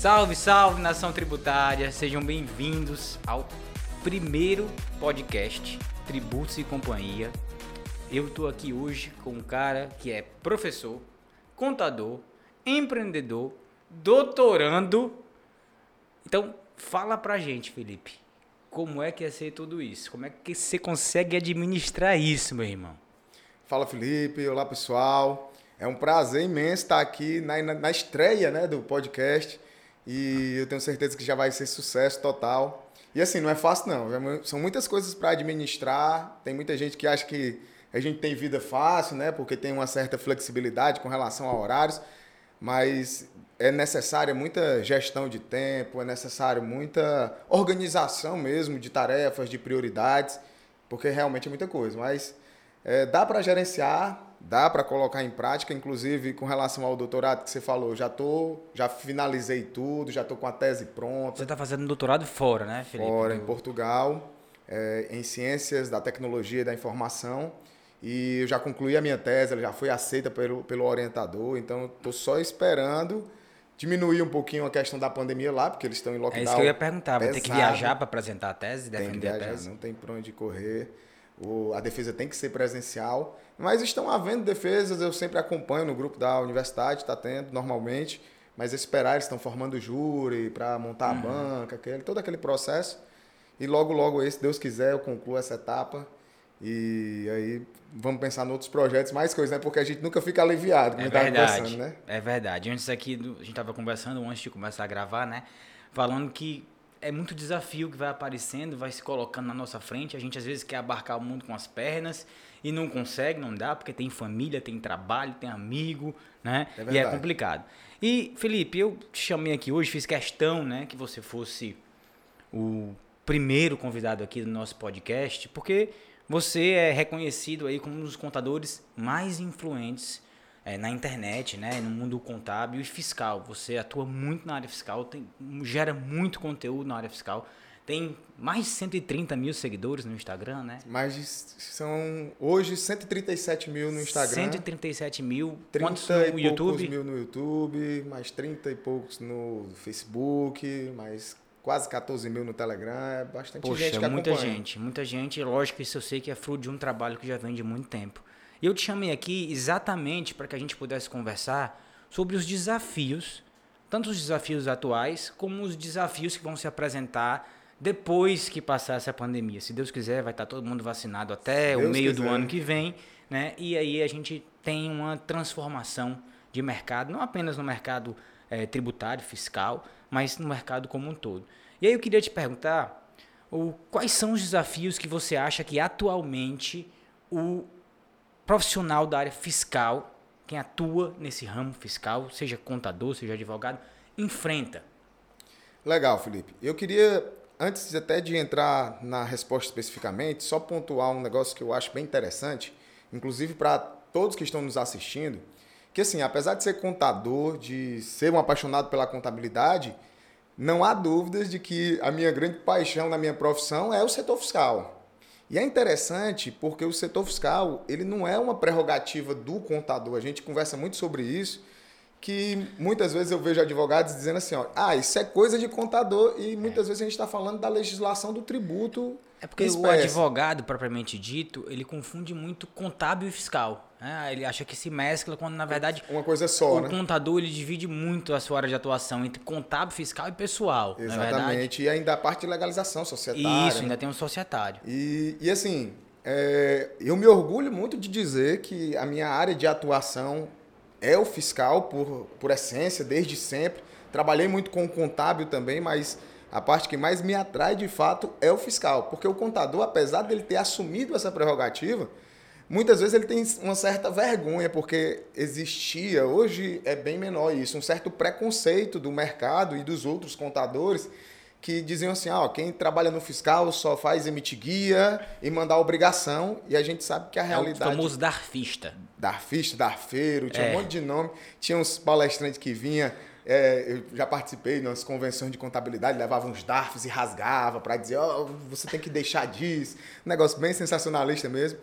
Salve, salve, nação tributária! Sejam bem-vindos ao primeiro podcast Tributos e Companhia. Eu tô aqui hoje com um cara que é professor, contador, empreendedor, doutorando. Então, fala pra gente, Felipe, como é que é ser tudo isso? Como é que você consegue administrar isso, meu irmão? Fala, Felipe. Olá, pessoal. É um prazer imenso estar aqui na, na, na estreia né, do podcast e eu tenho certeza que já vai ser sucesso total. E assim, não é fácil não. São muitas coisas para administrar. Tem muita gente que acha que a gente tem vida fácil, né? Porque tem uma certa flexibilidade com relação a horários. Mas é necessária muita gestão de tempo, é necessário muita organização mesmo de tarefas, de prioridades, porque realmente é muita coisa. Mas é, dá para gerenciar, dá para colocar em prática, inclusive com relação ao doutorado que você falou, já tô, já finalizei tudo, já tô com a tese pronta. Você está fazendo doutorado fora, né, Felipe? Fora, em Portugal, é, em ciências da tecnologia e da informação. E eu já concluí a minha tese, ela já foi aceita pelo, pelo orientador, então estou só esperando diminuir um pouquinho a questão da pandemia lá, porque eles estão em lockdown. É isso que eu ia perguntar, vai ter que viajar para apresentar a tese, defender tem que viajar, a tese? Não tem para onde correr. O, a defesa tem que ser presencial, mas estão havendo defesas, eu sempre acompanho no grupo da universidade, está tendo normalmente, mas esperar, eles estão formando júri para montar uhum. a banca, aquele, todo aquele processo. E logo, logo, se Deus quiser, eu concluo essa etapa. E aí vamos pensar em outros projetos, mais coisas, né? Porque a gente nunca fica aliviado, como é verdade, né? É verdade. Antes aqui, a gente estava conversando, antes de começar a gravar, né? Falando que é muito desafio que vai aparecendo, vai se colocando na nossa frente. A gente às vezes quer abarcar o mundo com as pernas e não consegue, não dá, porque tem família, tem trabalho, tem amigo, né? É e é complicado. E, Felipe, eu te chamei aqui hoje, fiz questão, né, que você fosse o primeiro convidado aqui do nosso podcast, porque você é reconhecido aí como um dos contadores mais influentes é, na internet, né, no mundo contábil e fiscal. Você atua muito na área fiscal, tem, gera muito conteúdo na área fiscal. Tem mais de 130 mil seguidores no Instagram, né? Mais de, são hoje 137 mil no Instagram. 137 mil. 30 Quantos no e YouTube? mil no YouTube, mais 30 e poucos no Facebook, mais quase 14 mil no Telegram. É bastante Poxa, gente que muita gente, muita gente. Lógico que isso eu sei que é fruto de um trabalho que já vem de muito tempo. E eu te chamei aqui exatamente para que a gente pudesse conversar sobre os desafios, tanto os desafios atuais como os desafios que vão se apresentar depois que passar essa pandemia. Se Deus quiser, vai estar todo mundo vacinado até o meio quiser. do ano que vem, né? E aí a gente tem uma transformação de mercado, não apenas no mercado é, tributário, fiscal, mas no mercado como um todo. E aí eu queria te perguntar o, quais são os desafios que você acha que atualmente o profissional da área fiscal, quem atua nesse ramo fiscal, seja contador, seja advogado, enfrenta? Legal, Felipe. Eu queria, antes até de entrar na resposta especificamente, só pontuar um negócio que eu acho bem interessante, inclusive para todos que estão nos assistindo, que assim, apesar de ser contador, de ser um apaixonado pela contabilidade, não há dúvidas de que a minha grande paixão na minha profissão é o setor fiscal. E é interessante porque o setor fiscal ele não é uma prerrogativa do contador. A gente conversa muito sobre isso, que muitas vezes eu vejo advogados dizendo assim, ó, ah, isso é coisa de contador e muitas é. vezes a gente está falando da legislação do tributo. É porque o advogado, propriamente dito, ele confunde muito contábil e fiscal. Né? Ele acha que se mescla quando, na verdade, uma coisa só, o né? contador ele divide muito a sua área de atuação entre contábil, fiscal e pessoal. É Exatamente. e ainda a parte de legalização societária. Isso, ainda né? tem um societário. E, e assim, é, eu me orgulho muito de dizer que a minha área de atuação é o fiscal, por, por essência, desde sempre. Trabalhei muito com o contábil também, mas a parte que mais me atrai de fato é o fiscal. Porque o contador, apesar dele ter assumido essa prerrogativa, muitas vezes ele tem uma certa vergonha, porque existia, hoje é bem menor isso, um certo preconceito do mercado e dos outros contadores que diziam assim, ó, quem trabalha no fiscal só faz emitir guia e mandar obrigação, e a gente sabe que a realidade... É o famoso darfista. Darfista, darfeiro, tinha é. um monte de nome, tinha uns palestrantes que vinha, é, eu já participei nas convenções de contabilidade, levava uns DARFs e rasgava para dizer, ó, oh, você tem que deixar disso, um negócio bem sensacionalista mesmo.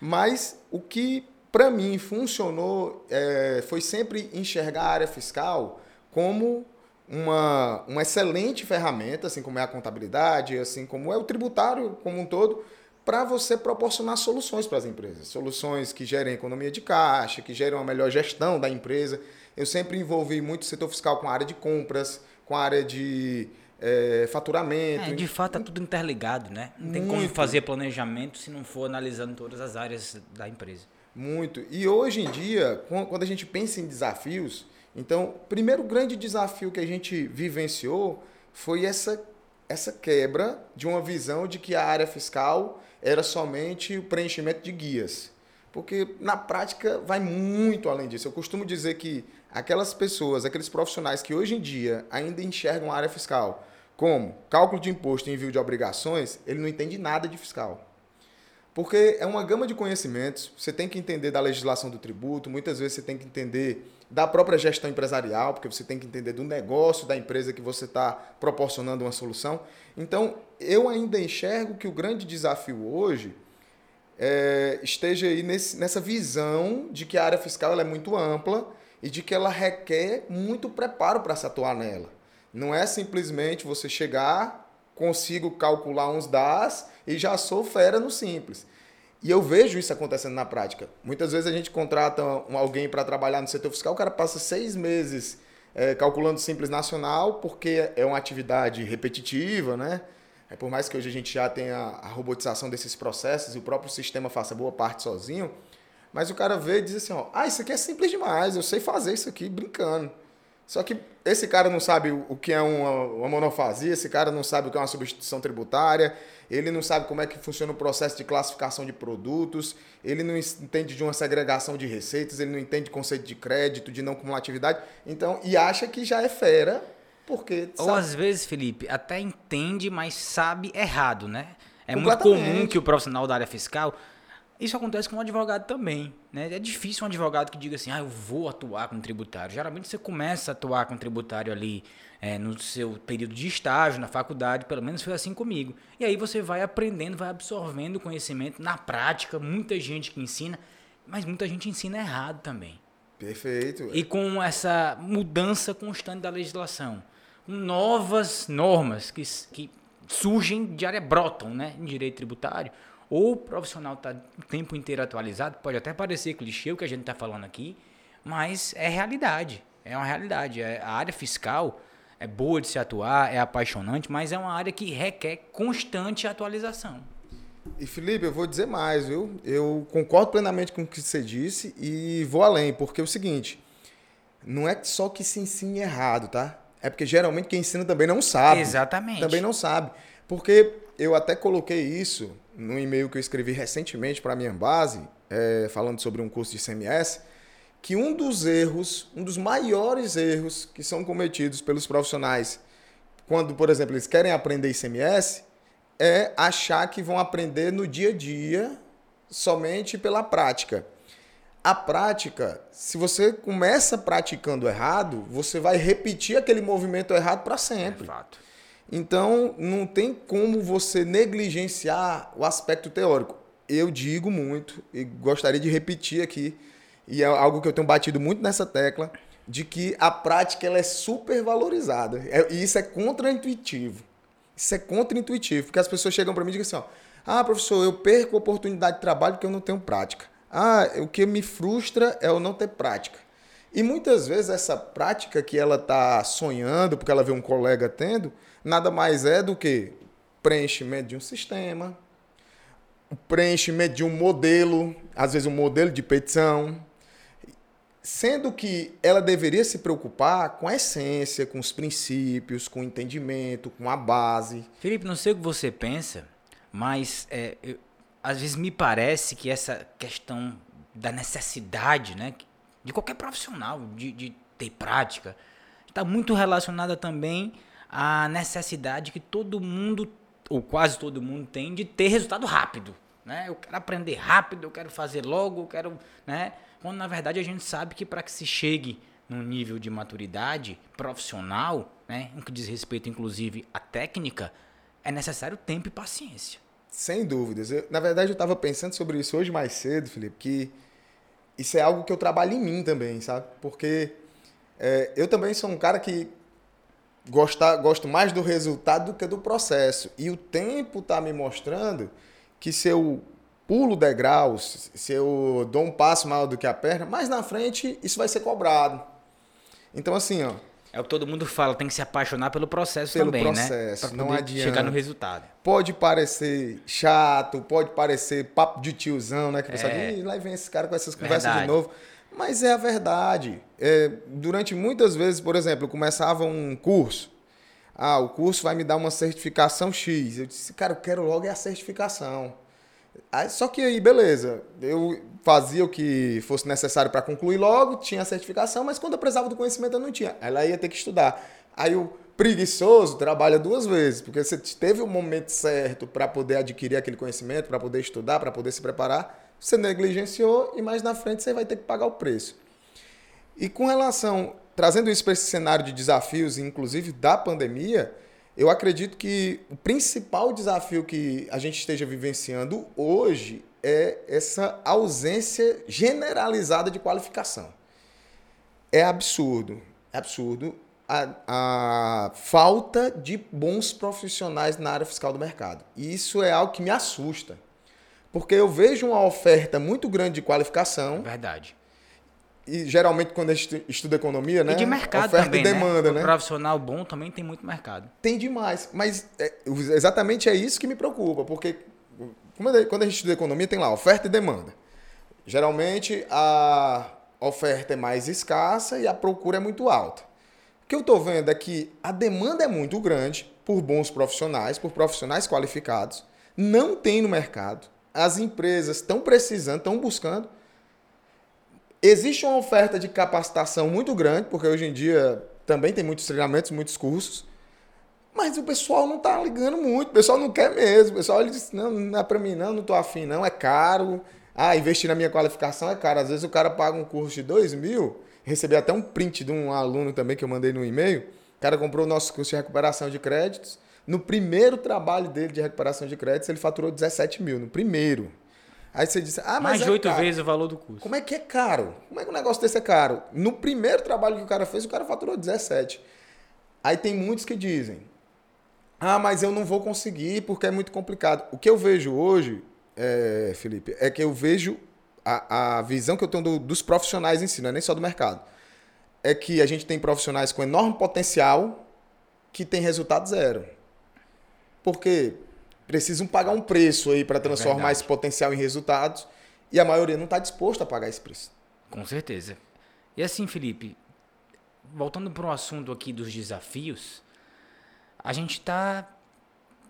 Mas o que para mim funcionou é, foi sempre enxergar a área fiscal como uma, uma excelente ferramenta, assim como é a contabilidade, assim como é o tributário como um todo, para você proporcionar soluções para as empresas. Soluções que gerem economia de caixa, que gerem uma melhor gestão da empresa. Eu sempre envolvi muito o setor fiscal com a área de compras, com a área de é, faturamento. É, de fato, é tudo interligado, né? Não tem muito. como fazer planejamento se não for analisando todas as áreas da empresa. Muito. E hoje em dia, quando a gente pensa em desafios, então, o primeiro grande desafio que a gente vivenciou foi essa, essa quebra de uma visão de que a área fiscal era somente o preenchimento de guias. Porque na prática vai muito além disso. Eu costumo dizer que aquelas pessoas, aqueles profissionais que hoje em dia ainda enxergam a área fiscal como cálculo de imposto e envio de obrigações, ele não entende nada de fiscal. Porque é uma gama de conhecimentos, você tem que entender da legislação do tributo, muitas vezes você tem que entender da própria gestão empresarial, porque você tem que entender do negócio da empresa que você está proporcionando uma solução. Então, eu ainda enxergo que o grande desafio hoje é, esteja aí nesse, nessa visão de que a área fiscal é muito ampla e de que ela requer muito preparo para se atuar nela. Não é simplesmente você chegar, consigo calcular uns DAS e já sou fera no simples. E eu vejo isso acontecendo na prática. Muitas vezes a gente contrata alguém para trabalhar no setor fiscal, o cara passa seis meses é, calculando simples nacional, porque é uma atividade repetitiva, né? É, por mais que hoje a gente já tenha a robotização desses processos e o próprio sistema faça boa parte sozinho, mas o cara vê e diz assim, ó, ah, isso aqui é simples demais, eu sei fazer isso aqui brincando. Só que esse cara não sabe o que é uma, uma monofasia, esse cara não sabe o que é uma substituição tributária, ele não sabe como é que funciona o processo de classificação de produtos, ele não entende de uma segregação de receitas, ele não entende conceito de crédito, de não cumulatividade, então, e acha que já é fera, porque... Ou às vezes, Felipe, até entende, mas sabe errado, né? É muito comum que o profissional da área fiscal isso acontece com um advogado também. Né? É difícil um advogado que diga assim, ah, eu vou atuar com tributário. Geralmente você começa a atuar com tributário ali é, no seu período de estágio, na faculdade, pelo menos foi assim comigo. E aí você vai aprendendo, vai absorvendo conhecimento na prática, muita gente que ensina, mas muita gente ensina errado também. Perfeito. E com essa mudança constante da legislação, com novas normas que, que surgem diária brotam né, em direito tributário, ou o profissional está o tempo inteiro atualizado, pode até parecer clichê o que a gente está falando aqui, mas é realidade. É uma realidade. É, a área fiscal é boa de se atuar, é apaixonante, mas é uma área que requer constante atualização. E Felipe, eu vou dizer mais, viu? Eu concordo plenamente com o que você disse e vou além, porque é o seguinte, não é só que se ensine errado, tá? É porque geralmente quem ensina também não sabe. Exatamente. Também não sabe. Porque eu até coloquei isso no e-mail que eu escrevi recentemente para a minha base, é, falando sobre um curso de CMS, que um dos erros, um dos maiores erros que são cometidos pelos profissionais quando, por exemplo, eles querem aprender ICMS, é achar que vão aprender no dia a dia somente pela prática. A prática, se você começa praticando errado, você vai repetir aquele movimento errado para sempre. É fato. Então, não tem como você negligenciar o aspecto teórico. Eu digo muito e gostaria de repetir aqui, e é algo que eu tenho batido muito nessa tecla, de que a prática ela é super valorizada. É, e isso é contraintuitivo. Isso é contraintuitivo, porque as pessoas chegam para mim e dizem assim: ó, ah, professor, eu perco a oportunidade de trabalho porque eu não tenho prática. Ah, o que me frustra é eu não ter prática. E muitas vezes essa prática que ela está sonhando, porque ela vê um colega tendo, nada mais é do que preenchimento de um sistema, preenchimento de um modelo, às vezes um modelo de petição, sendo que ela deveria se preocupar com a essência, com os princípios, com o entendimento, com a base. Felipe, não sei o que você pensa, mas é, eu, às vezes me parece que essa questão da necessidade, né, de qualquer profissional de, de ter prática, está muito relacionada também a necessidade que todo mundo, ou quase todo mundo, tem de ter resultado rápido. Né? Eu quero aprender rápido, eu quero fazer logo, eu quero. Né? Quando na verdade a gente sabe que para que se chegue num nível de maturidade profissional, né, no que diz respeito inclusive à técnica, é necessário tempo e paciência. Sem dúvidas. Eu, na verdade, eu estava pensando sobre isso hoje mais cedo, Felipe, que isso é algo que eu trabalho em mim também, sabe? Porque é, eu também sou um cara que gostar, gosto mais do resultado do que do processo. E o tempo está me mostrando que se eu pulo degraus, se eu dou um passo maior do que a perna, mais na frente isso vai ser cobrado. Então, assim, ó. É o que todo mundo fala, tem que se apaixonar pelo processo pelo também, processo, né? Pra não adianta. chegar no resultado. Pode parecer chato, pode parecer papo de tiozão, né? Que você É. diz, lá vem esse cara com essas conversas Verdade. de novo. Mas é a verdade. É, durante muitas vezes, por exemplo, eu começava um curso. Ah, o curso vai me dar uma certificação X. Eu disse, cara, eu quero logo é a certificação. Aí, só que aí, beleza. Eu fazia o que fosse necessário para concluir logo, tinha a certificação, mas quando eu precisava do conhecimento eu não tinha. Ela ia ter que estudar. Aí o preguiçoso trabalha duas vezes, porque você teve o momento certo para poder adquirir aquele conhecimento, para poder estudar, para poder se preparar, você negligenciou e mais na frente você vai ter que pagar o preço. E com relação, trazendo isso para esse cenário de desafios, inclusive da pandemia, eu acredito que o principal desafio que a gente esteja vivenciando hoje é essa ausência generalizada de qualificação. É absurdo, é absurdo a, a falta de bons profissionais na área fiscal do mercado. E isso é algo que me assusta. Porque eu vejo uma oferta muito grande de qualificação, Verdade. e geralmente quando a gente estuda economia, né? E de mercado oferta também, e demanda, né? né? Profissional bom também tem muito mercado. Tem demais. Mas é, exatamente é isso que me preocupa, porque quando a gente estuda economia, tem lá oferta e demanda. Geralmente a oferta é mais escassa e a procura é muito alta. O que eu estou vendo é que a demanda é muito grande por bons profissionais, por profissionais qualificados. Não tem no mercado. As empresas estão precisando, estão buscando. Existe uma oferta de capacitação muito grande, porque hoje em dia também tem muitos treinamentos, muitos cursos. Mas o pessoal não tá ligando muito, o pessoal não quer mesmo. O pessoal ele diz, não, não é para mim não, não tô afim não, é caro. Ah, investir na minha qualificação é caro. Às vezes o cara paga um curso de dois mil, recebi até um print de um aluno também que eu mandei no e-mail. O cara comprou o nosso curso de recuperação de créditos. No primeiro trabalho dele de recuperação de créditos, ele faturou 17 mil, no primeiro. Aí você disse, ah, mas Mais de é oito caro. vezes o valor do curso. Como é que é caro? Como é que um negócio desse é caro? No primeiro trabalho que o cara fez, o cara faturou 17. Aí tem muitos que dizem: Ah, mas eu não vou conseguir porque é muito complicado. O que eu vejo hoje, é, Felipe, é que eu vejo a, a visão que eu tenho do- dos profissionais em si, não é nem só do mercado. É que a gente tem profissionais com enorme potencial que tem resultado zero. Porque precisam pagar um preço aí para transformar verdade. esse potencial em resultados e a maioria não está disposta a pagar esse preço. Com certeza. E assim, Felipe, voltando para o assunto aqui dos desafios, a gente está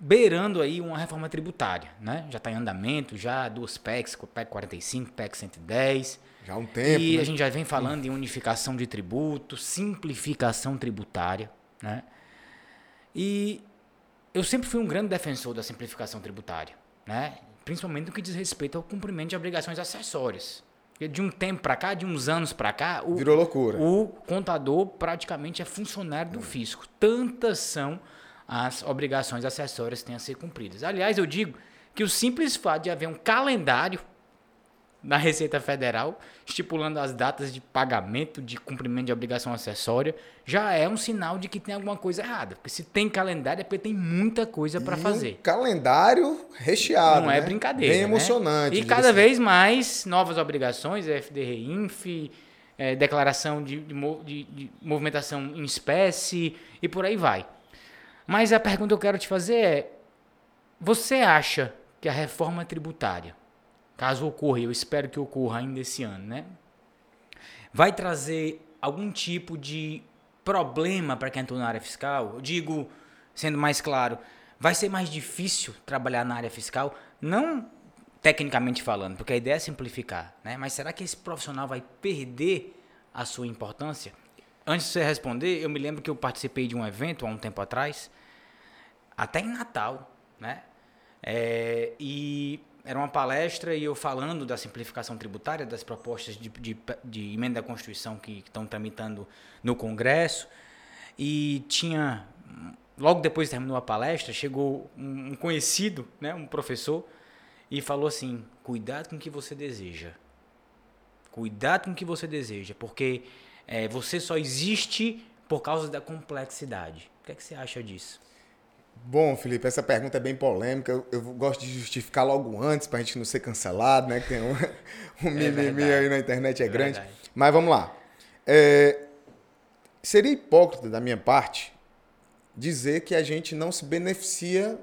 beirando aí uma reforma tributária, né? Já está em andamento, já duas PECs, PEC 45, PEC 110. Já há um tempo. e né? a gente já vem falando em unificação de tributo, simplificação tributária, né? E eu sempre fui um grande defensor da simplificação tributária, né? Principalmente no que diz respeito ao cumprimento de obrigações acessórias. Porque de um tempo para cá, de uns anos para cá, o, Virou loucura. o contador praticamente é funcionário do fisco. Tantas são as obrigações acessórias que têm a ser cumpridas. Aliás, eu digo que o simples fato de haver um calendário na Receita Federal estipulando as datas de pagamento, de cumprimento de obrigação acessória, já é um sinal de que tem alguma coisa errada. Porque se tem calendário é porque tem muita coisa para fazer. Um calendário recheado. Não é né? brincadeira. Bem né? emocionante. E cada vez mais novas obrigações, FDR Inf, eh, declaração de, de- de movimentação em espécie e por aí vai. Mas a pergunta que eu quero te fazer é: você acha que a reforma tributária, caso ocorra, eu espero que ocorra ainda esse ano, né? Vai trazer algum tipo de problema para quem atua na área fiscal? Eu digo, sendo mais claro, vai ser mais difícil trabalhar na área fiscal? Não tecnicamente falando, porque a ideia é simplificar, né? Mas será que esse profissional vai perder a sua importância? Antes de você responder, eu me lembro que eu participei de um evento há um tempo atrás, até em Natal, né? É, e era uma palestra e eu falando da simplificação tributária, das propostas de, de, de emenda da Constituição que estão tramitando no Congresso. E tinha, logo depois terminou a palestra, chegou um conhecido, né, um professor, e falou assim: cuidado com o que você deseja. Cuidado com o que você deseja, porque é, você só existe por causa da complexidade. que, é que você acha disso? Bom, Felipe, essa pergunta é bem polêmica. Eu, eu gosto de justificar logo antes para a gente não ser cancelado, né? Que tem um, um é mimimi aí na internet é, é grande. Verdade. Mas vamos lá. É, seria hipócrita da minha parte dizer que a gente não se beneficia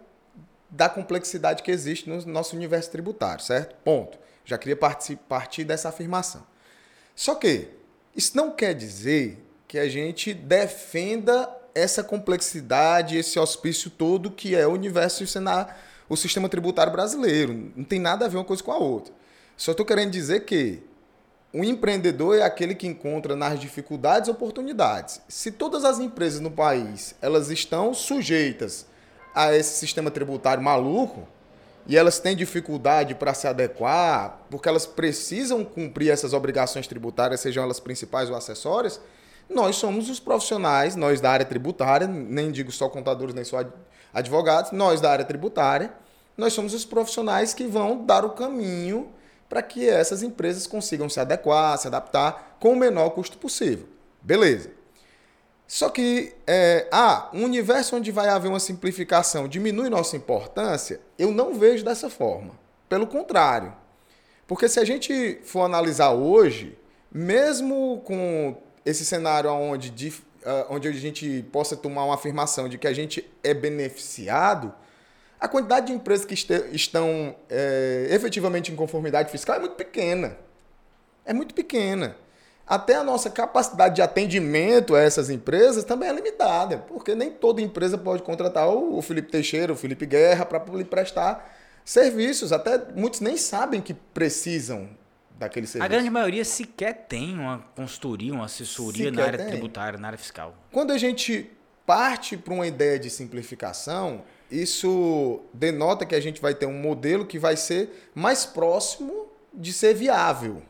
da complexidade que existe no nosso universo tributário, certo? Ponto. Já queria partir dessa afirmação. Só que isso não quer dizer que a gente defenda essa complexidade, esse auspício todo que é o universo e o sistema tributário brasileiro. Não tem nada a ver uma coisa com a outra. Só estou querendo dizer que o empreendedor é aquele que encontra nas dificuldades oportunidades. Se todas as empresas no país elas estão sujeitas a esse sistema tributário maluco e elas têm dificuldade para se adequar, porque elas precisam cumprir essas obrigações tributárias, sejam elas principais ou acessórias, nós somos os profissionais, nós da área tributária, nem digo só contadores, nem só advogados, nós da área tributária, nós somos os profissionais que vão dar o caminho para que essas empresas consigam se adequar, se adaptar com o menor custo possível. Beleza. Só que, é, ah, um universo onde vai haver uma simplificação diminui nossa importância, eu não vejo dessa forma. Pelo contrário. Porque se a gente for analisar hoje, mesmo com esse cenário onde, de, uh, onde a gente possa tomar uma afirmação de que a gente é beneficiado, a quantidade de empresas que este, estão é, efetivamente em conformidade fiscal é muito pequena. É muito pequena até a nossa capacidade de atendimento a essas empresas também é limitada, porque nem toda empresa pode contratar o Felipe Teixeira, o Felipe Guerra para lhe prestar serviços. Até muitos nem sabem que precisam daquele serviço. A grande maioria sequer tem uma consultoria, uma assessoria sequer na área tem. tributária, na área fiscal. Quando a gente parte para uma ideia de simplificação, isso denota que a gente vai ter um modelo que vai ser mais próximo de ser viável.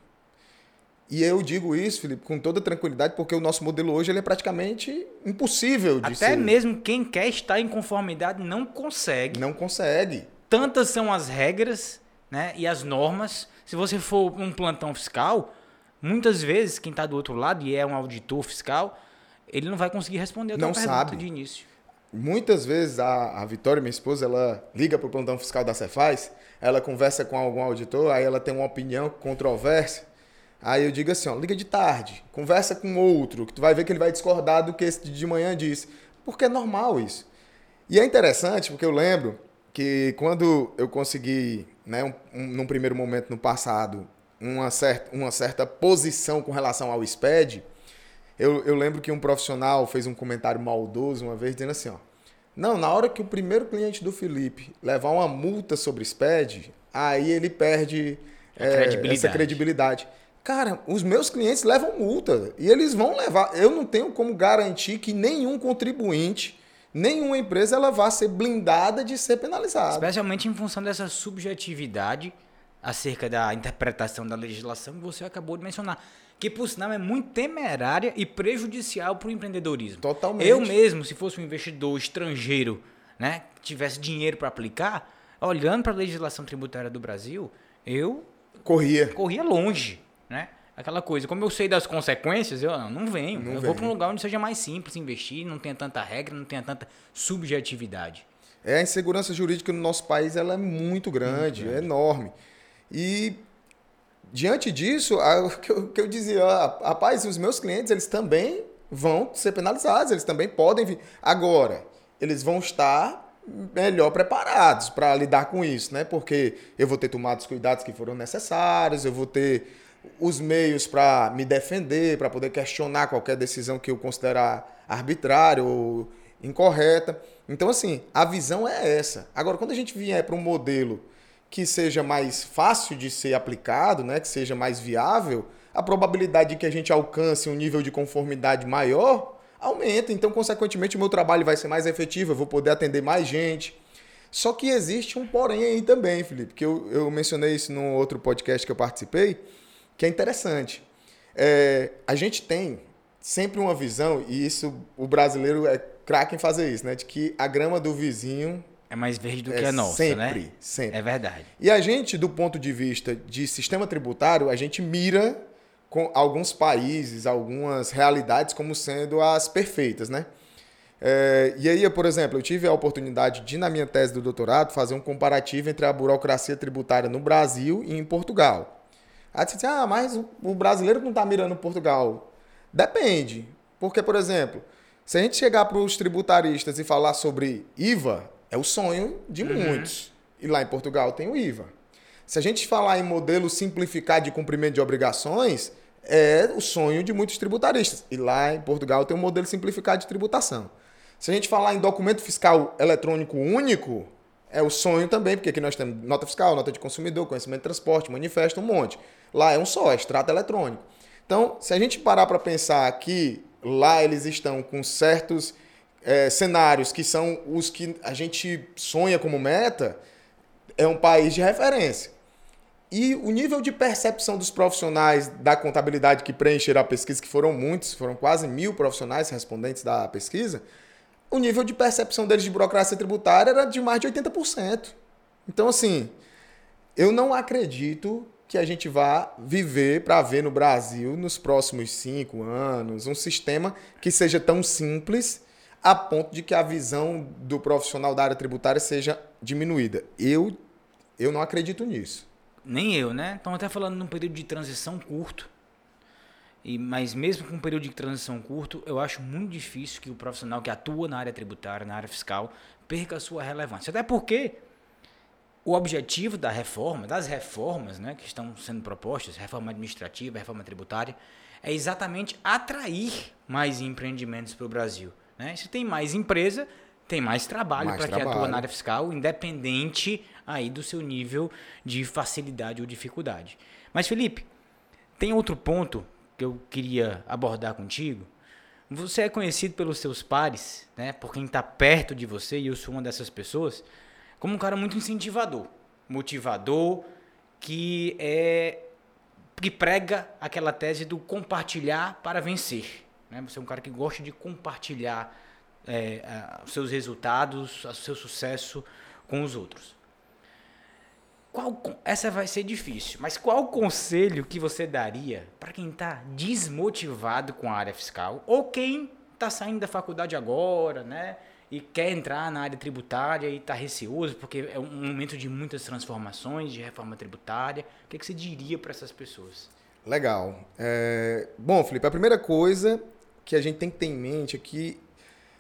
E eu digo isso, Felipe, com toda tranquilidade, porque o nosso modelo hoje ele é praticamente impossível de Até ser. mesmo quem quer estar em conformidade não consegue. Não consegue. Tantas são as regras né, e as normas. Se você for um plantão fiscal, muitas vezes quem está do outro lado e é um auditor fiscal, ele não vai conseguir responder a não sabe. de início. Muitas vezes a, a Vitória, minha esposa, ela liga para o plantão fiscal da Cefaz, ela conversa com algum auditor, aí ela tem uma opinião controversa Aí eu digo assim, ó, liga de tarde, conversa com outro, que tu vai ver que ele vai discordar do que esse de manhã disse. Porque é normal isso. E é interessante, porque eu lembro que quando eu consegui, né, um, um, num primeiro momento no passado, uma certa, uma certa posição com relação ao SPED, eu, eu lembro que um profissional fez um comentário maldoso uma vez, dizendo assim, ó, não, na hora que o primeiro cliente do Felipe levar uma multa sobre SPED, aí ele perde é, credibilidade. essa credibilidade. Cara, os meus clientes levam multa e eles vão levar. Eu não tenho como garantir que nenhum contribuinte, nenhuma empresa, ela vá ser blindada de ser penalizada. Especialmente em função dessa subjetividade acerca da interpretação da legislação que você acabou de mencionar. Que, por sinal, é muito temerária e prejudicial para o empreendedorismo. Totalmente. Eu mesmo, se fosse um investidor estrangeiro, né, que tivesse dinheiro para aplicar, olhando para a legislação tributária do Brasil, eu corria, corria longe né? Aquela coisa, como eu sei das consequências, eu não, venho. Não eu vou para um lugar onde seja mais simples investir, não tenha tanta regra, não tenha tanta subjetividade. É, a insegurança jurídica no nosso país ela é muito grande, muito grande. é enorme. E diante disso, o que eu, que eu dizia, rapaz, os meus clientes, eles também vão ser penalizados, eles também podem vir. Agora, eles vão estar melhor preparados para lidar com isso, né? Porque eu vou ter tomado os cuidados que foram necessários, eu vou ter os meios para me defender, para poder questionar qualquer decisão que eu considerar arbitrária ou incorreta. Então, assim, a visão é essa. Agora, quando a gente vier para um modelo que seja mais fácil de ser aplicado, né, que seja mais viável, a probabilidade de que a gente alcance um nível de conformidade maior aumenta. Então, consequentemente, o meu trabalho vai ser mais efetivo, eu vou poder atender mais gente. Só que existe um porém aí também, Felipe, que eu, eu mencionei isso no outro podcast que eu participei, que é interessante. É, a gente tem sempre uma visão, e isso o brasileiro é craque em fazer isso, né? De que a grama do vizinho. É mais verde do é que a nossa, sempre, né? Sempre, sempre. É verdade. E a gente, do ponto de vista de sistema tributário, a gente mira com alguns países, algumas realidades como sendo as perfeitas, né? É, e aí, por exemplo, eu tive a oportunidade de, na minha tese do doutorado, fazer um comparativo entre a burocracia tributária no Brasil e em Portugal. Aí você disse, ah, mas o brasileiro não está mirando Portugal. Depende. Porque, por exemplo, se a gente chegar para os tributaristas e falar sobre IVA, é o sonho de uhum. muitos. E lá em Portugal tem o IVA. Se a gente falar em modelo simplificado de cumprimento de obrigações, é o sonho de muitos tributaristas. E lá em Portugal tem um modelo simplificado de tributação. Se a gente falar em documento fiscal eletrônico único, é o sonho também, porque aqui nós temos nota fiscal, nota de consumidor, conhecimento de transporte, manifesto, um monte. Lá é um só, é extrato eletrônico. Então, se a gente parar para pensar que lá eles estão com certos é, cenários que são os que a gente sonha como meta, é um país de referência. E o nível de percepção dos profissionais da contabilidade que preencheram a pesquisa, que foram muitos, foram quase mil profissionais respondentes da pesquisa, o nível de percepção deles de burocracia tributária era de mais de 80%. Então, assim, eu não acredito que a gente vá viver para ver no Brasil, nos próximos cinco anos, um sistema que seja tão simples a ponto de que a visão do profissional da área tributária seja diminuída. Eu, eu não acredito nisso. Nem eu, né? Estamos até falando num período de transição curto. E, mas mesmo com um período de transição curto, eu acho muito difícil que o profissional que atua na área tributária, na área fiscal, perca a sua relevância. Até porque o objetivo da reforma, das reformas né, que estão sendo propostas, reforma administrativa, reforma tributária, é exatamente atrair mais empreendimentos para o Brasil. Né? Se tem mais empresa, tem mais trabalho para quem atua na área fiscal, independente aí do seu nível de facilidade ou dificuldade. Mas, Felipe, tem outro ponto que eu queria abordar contigo. Você é conhecido pelos seus pares, né, por quem está perto de você, e eu sou uma dessas pessoas, como um cara muito incentivador, motivador, que é que prega aquela tese do compartilhar para vencer. Né? Você é um cara que gosta de compartilhar é, os seus resultados, o seu sucesso com os outros. Qual, essa vai ser difícil, mas qual conselho que você daria para quem está desmotivado com a área fiscal ou quem está saindo da faculdade agora, né? E quer entrar na área tributária e está receoso porque é um momento de muitas transformações, de reforma tributária. O que, que você diria para essas pessoas? Legal. É... Bom, Felipe, a primeira coisa que a gente tem que ter em mente é que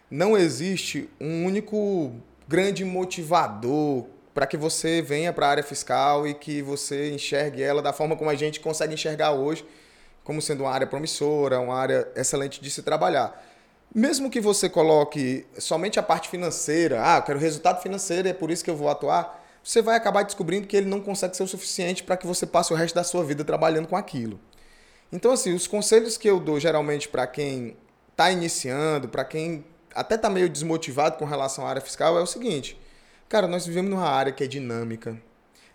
não existe um único grande motivador para que você venha para a área fiscal e que você enxergue ela da forma como a gente consegue enxergar hoje, como sendo uma área promissora, uma área excelente de se trabalhar. Mesmo que você coloque somente a parte financeira, ah, eu quero resultado financeiro, é por isso que eu vou atuar, você vai acabar descobrindo que ele não consegue ser o suficiente para que você passe o resto da sua vida trabalhando com aquilo. Então, assim, os conselhos que eu dou geralmente para quem está iniciando, para quem até está meio desmotivado com relação à área fiscal, é o seguinte: Cara, nós vivemos numa área que é dinâmica,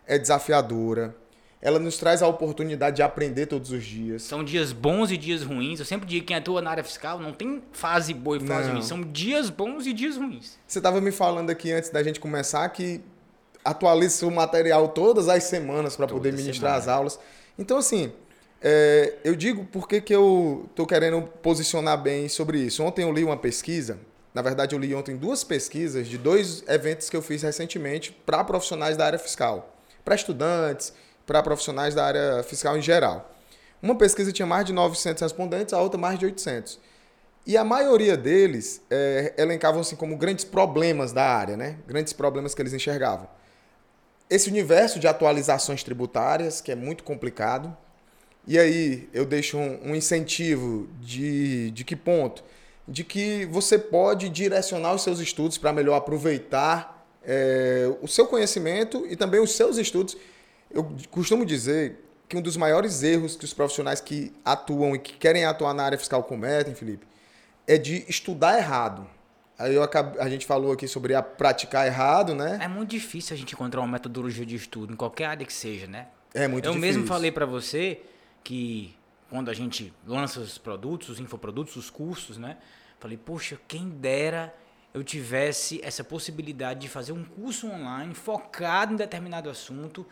é desafiadora, ela nos traz a oportunidade de aprender todos os dias. São dias bons e dias ruins. Eu sempre digo que quem atua na área fiscal não tem fase boa e fase não. ruim. São dias bons e dias ruins. Você estava me falando aqui antes da gente começar que atualiza o material todas as semanas para poder ministrar semana. as aulas. Então, assim, é, eu digo porque que eu estou querendo posicionar bem sobre isso. Ontem eu li uma pesquisa na verdade, eu li ontem duas pesquisas de dois eventos que eu fiz recentemente para profissionais da área fiscal, para estudantes, para profissionais da área fiscal em geral. Uma pesquisa tinha mais de 900 respondentes, a outra mais de 800. E a maioria deles é, elencavam assim como grandes problemas da área, né? Grandes problemas que eles enxergavam. Esse universo de atualizações tributárias, que é muito complicado. E aí eu deixo um, um incentivo de, de que ponto? de que você pode direcionar os seus estudos para melhor aproveitar é, o seu conhecimento e também os seus estudos. Eu costumo dizer que um dos maiores erros que os profissionais que atuam e que querem atuar na área fiscal cometem, Felipe, é de estudar errado. Aí eu acabo, a gente falou aqui sobre a praticar errado, né? É muito difícil a gente encontrar uma metodologia de estudo, em qualquer área que seja, né? É muito eu difícil. Eu mesmo falei para você que quando a gente lança os produtos, os infoprodutos, os cursos, né? Falei, poxa, quem dera eu tivesse essa possibilidade de fazer um curso online focado em determinado assunto,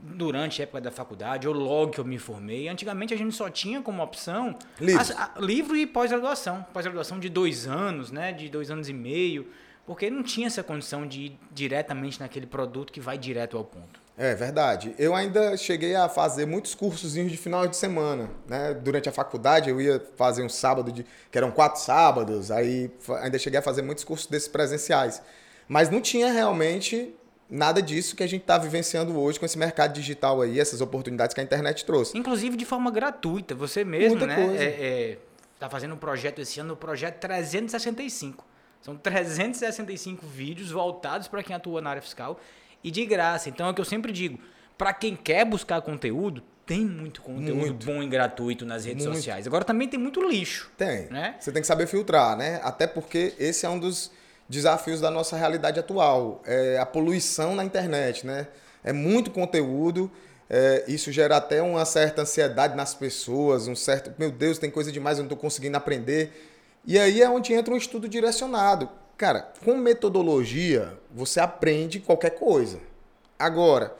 durante a época da faculdade ou logo que eu me formei. Antigamente a gente só tinha como opção Livro. a- livro e pós-graduação. Pós-graduação de dois anos, né? De dois anos e meio. Porque não tinha essa condição de ir diretamente naquele produto que vai direto ao ponto. É verdade. Eu ainda cheguei a fazer muitos cursozinhos de final de semana, né? Durante a faculdade eu ia fazer um sábado de que eram quatro sábados, aí ainda cheguei a fazer muitos cursos desses presenciais. Mas não tinha realmente nada disso que a gente está vivenciando hoje com esse mercado digital aí, essas oportunidades que a internet trouxe. Inclusive de forma gratuita. Você mesmo, Muita né? coisa. É, é, tá fazendo um projeto esse ano, o projeto 365. São 365 vídeos voltados para quem atua na área fiscal e de graça. Então é o que eu sempre digo. Para quem quer buscar conteúdo, tem muito conteúdo Muito. bom e gratuito nas redes Muito. sociais. Agora também tem muito lixo. Tem. Né? Você tem que saber filtrar, né? Até porque esse é um dos desafios da nossa realidade atual. É a poluição na internet, né? É muito conteúdo. é, isso gera até uma certa ansiedade nas pessoas, um certo, meu Deus, tem coisa demais, eu não estou conseguindo aprender. E aí é onde entra um estudo direcionado. Cara, com metodologia, você aprende qualquer coisa. Agora,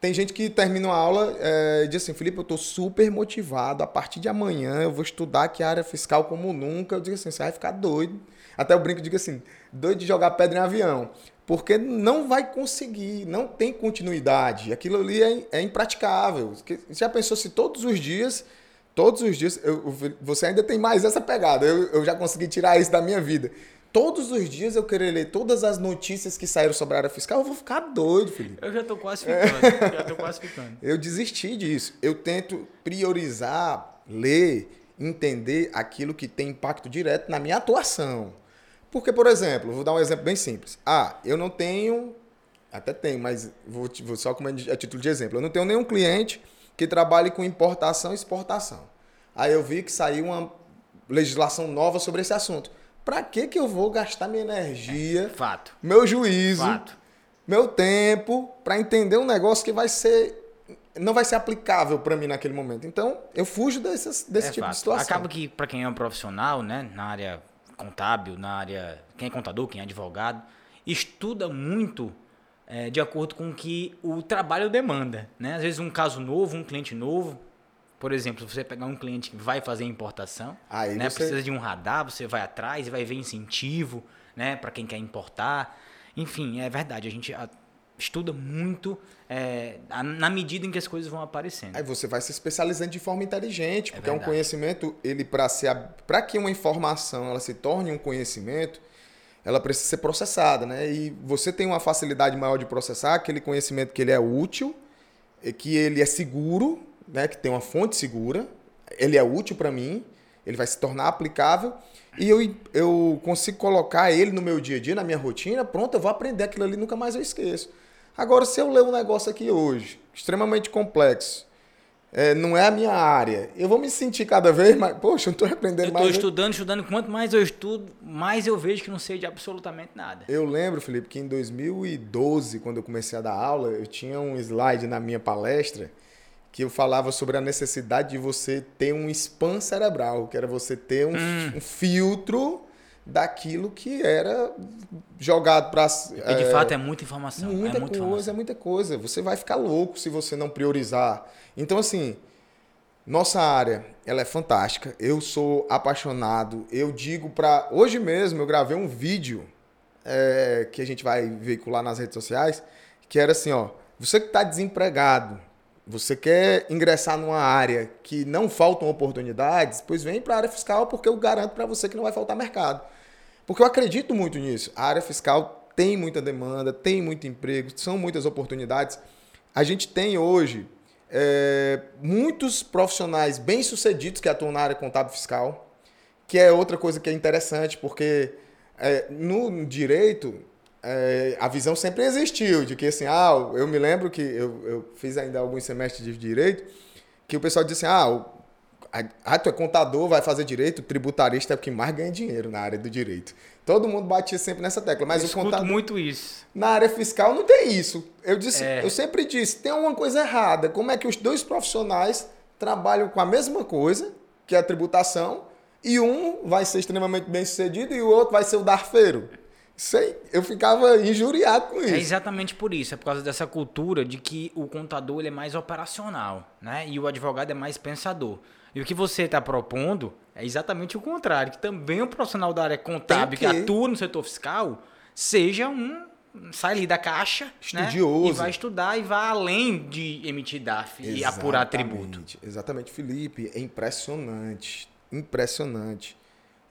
tem gente que termina uma aula é, e diz assim, Felipe, eu estou super motivado. A partir de amanhã eu vou estudar a área fiscal como nunca. Eu digo assim, você vai ficar doido. Até o brinco digo assim, doido de jogar pedra em avião. Porque não vai conseguir, não tem continuidade. Aquilo ali é, é impraticável. Que- Já pensou se todos os dias, todos os dias, eu- você ainda tem mais essa pegada. Eu, eu já consegui tirar isso da minha vida. Todos os dias eu querer ler todas as notícias que saíram sobre a área fiscal, eu vou ficar doido, Felipe. Eu já tô quase ficando. já tô quase ficando. Eu desisti disso. Eu tento priorizar, ler, entender aquilo que tem impacto direto na minha atuação. Porque, por exemplo, vou dar um exemplo bem simples. Ah, eu não tenho, até tenho, mas vou, vou só como a título de exemplo. Eu não tenho nenhum cliente que trabalhe com importação e exportação. Aí eu vi que saiu uma legislação nova sobre esse assunto. Para que que eu vou gastar minha energia, Fato. meu juízo, Fato. meu tempo para entender um negócio que vai ser não vai ser aplicável para mim naquele momento. Então, eu fujo dessas, desse É tipo fato. de situação. Acaba que para quem é um profissional, né, na área contábil, na área quem é contador, quem é advogado, estuda muito é, de acordo com o que o trabalho demanda, né? Às vezes um caso novo, um cliente novo, por exemplo, se você pegar um cliente que vai fazer importação, Aí né, você- precisa de um radar, você vai atrás e vai ver incentivo, né, para quem quer importar. Enfim, é verdade, a gente estuda muito é, na medida em que as coisas vão aparecendo. Aí você vai se especializando de forma inteligente, porque é, um verdade. conhecimento, ele para se para que uma informação ela se torne um conhecimento, ela precisa ser processada, né? E você tem uma facilidade maior de processar aquele conhecimento que ele é útil, que ele é seguro, né? Que tem uma fonte segura, ele é útil para mim, ele vai se tornar aplicável e eu, eu consigo colocar ele no meu dia a dia, na minha rotina, pronto, eu vou aprender aquilo ali, nunca mais eu esqueço. Agora, se eu ler um negócio aqui hoje, extremamente complexo, é, não é a minha área, eu vou me sentir cada vez mais, poxa, eu não estou aprendendo Eu estou mais. estudando, estudando. Quanto mais eu estudo, mais eu vejo que não sei de absolutamente nada. Eu lembro, Felipe, que em 2012, quando eu comecei a dar aula, eu tinha um slide na minha palestra que eu falava sobre a necessidade de você ter um spam cerebral, que era você ter um, Hum. um filtro daquilo que era jogado para Porque de fato é muita informação. muita é muita coisa, é informação. muita coisa. Você vai ficar louco se você não priorizar. Então, assim, nossa área, ela é fantástica. Eu sou apaixonado. Eu digo para hoje mesmo eu gravei um vídeo é, que a gente vai veicular nas redes sociais, que era assim, ó, você que está desempregado, você quer ingressar numa área que não faltam oportunidades, pois vem para a área fiscal porque eu garanto para você que não vai faltar mercado. Porque eu acredito muito nisso. A área fiscal tem muita demanda, tem muito emprego, são muitas oportunidades. A gente tem hoje é, muitos profissionais bem-sucedidos que atuam na área contábil fiscal, que é outra coisa que é interessante, porque é, no direito é, a visão sempre existiu de que assim, ah, eu me lembro que eu, eu fiz ainda alguns semestres de direito, que o pessoal disse ah, ah, tu é contador, vai fazer direito, tributarista é o que mais ganha dinheiro na área do direito. Todo mundo batia sempre nessa tecla, mas eu o contador muito isso. na área fiscal não tem isso. Eu disse, É. eu sempre disse, tem alguma coisa errada. Como é que os dois profissionais trabalham com a mesma coisa, que é a tributação, e um vai ser extremamente bem sucedido e o outro vai ser o darfeiro? Sei, eu ficava injuriado com isso. É exatamente por isso, é por causa dessa cultura de que o contador ele é mais operacional, né? E o advogado é mais pensador. E o que você está propondo é exatamente o contrário, que também o profissional da área contábil que... que atua no setor fiscal seja um sai ali da caixa, né? estudioso, né? e vai estudar e vai além de emitir DAF Exatamente. e apurar tributo. Exatamente, Felipe, é impressionante, impressionante.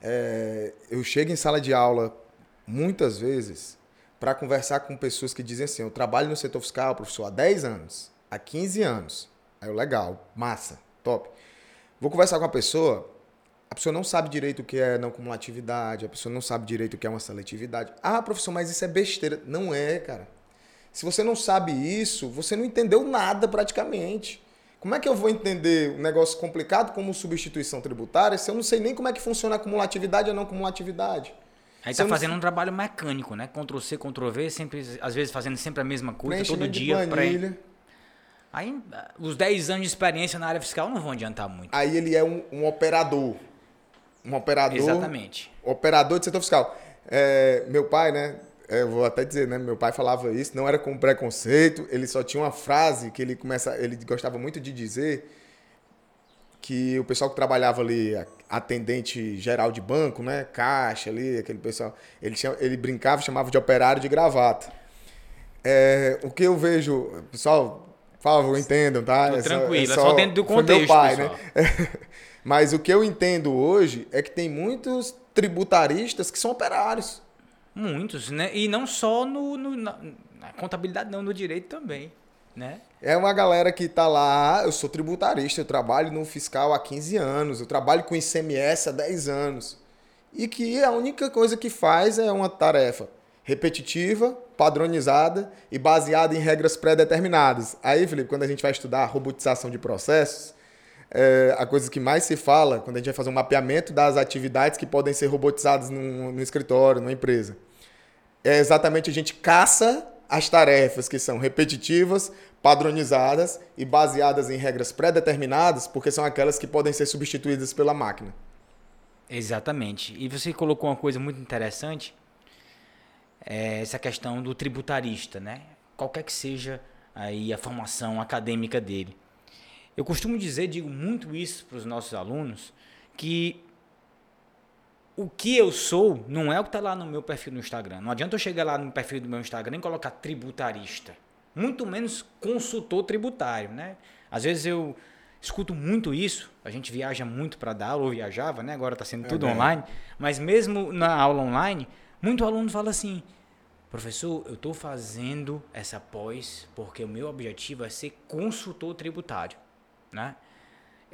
É, eu chego em sala de aula muitas vezes para conversar com pessoas que dizem assim: eu trabalho no setor fiscal, professor, há 10 anos, há 15 anos. Aí eu, legal, massa, top. Vou conversar com a pessoa, a pessoa não sabe direito o que é não cumulatividade, a pessoa não sabe direito o que é uma seletividade. Ah, professor, mas isso é besteira. Não é, cara. Se você não sabe isso, você não entendeu nada praticamente. Como é que eu vou entender um negócio complicado como substituição tributária se eu não sei nem como é que funciona a cumulatividade ou não cumulatividade? Aí tá fazendo um trabalho mecânico, né? Ctrl C, Ctrl V, sempre, às vezes fazendo sempre a mesma coisa, todo dia. Pré... Aí os 10 anos de experiência na área fiscal não vão adiantar muito. Aí ele é um, um operador. Um operador. Exatamente. Operador de setor fiscal. É, meu pai, né? É, eu vou até dizer, né? Meu pai falava isso, não era com preconceito, ele só tinha uma frase que ele começa, ele gostava muito de dizer que o pessoal que trabalhava ali, atendente geral de banco, né? Caixa ali, aquele pessoal. Ele, ele brincava, chamava de operário de gravata. É, o que eu vejo, pessoal, por favor, entendam, tá? É tranquilo, é só, é só dentro do contexto. Meu pai, pessoal. né? Mas o que eu entendo hoje é que tem muitos tributaristas que são operários. Muitos, né? E não só no, no na, na contabilidade, não, no direito também. Né? É uma galera que está lá, eu sou tributarista, eu trabalho no fiscal há 15 anos, eu trabalho com ICMS há 10 anos. E que a única coisa que faz é uma tarefa repetitiva, padronizada e baseada em regras pré-determinadas. Aí, Felipe, quando a gente vai estudar robotização de processos, é, a coisa que mais se fala, quando a gente vai fazer um mapeamento das atividades que podem ser robotizadas no, no escritório, numa empresa, é exatamente a gente caça as tarefas que são repetitivas, padronizadas e baseadas em regras pré-determinadas, porque são aquelas que podem ser substituídas pela máquina. Exatamente. E você colocou uma coisa muito interessante, é essa questão do tributarista, né? Qualquer que seja aí a formação acadêmica dele. Eu costumo dizer, digo muito isso para os nossos alunos, que o que eu sou não é o que está lá no meu perfil no Instagram. Não adianta eu chegar lá no perfil do meu Instagram e colocar tributarista muito menos consultor tributário, né? Às vezes eu escuto muito isso, a gente viaja muito para dar aula, ou viajava, né? Agora está sendo tudo é online, mas mesmo na aula online, muito aluno fala assim: professor, eu estou fazendo essa pós porque o meu objetivo é ser consultor tributário, né?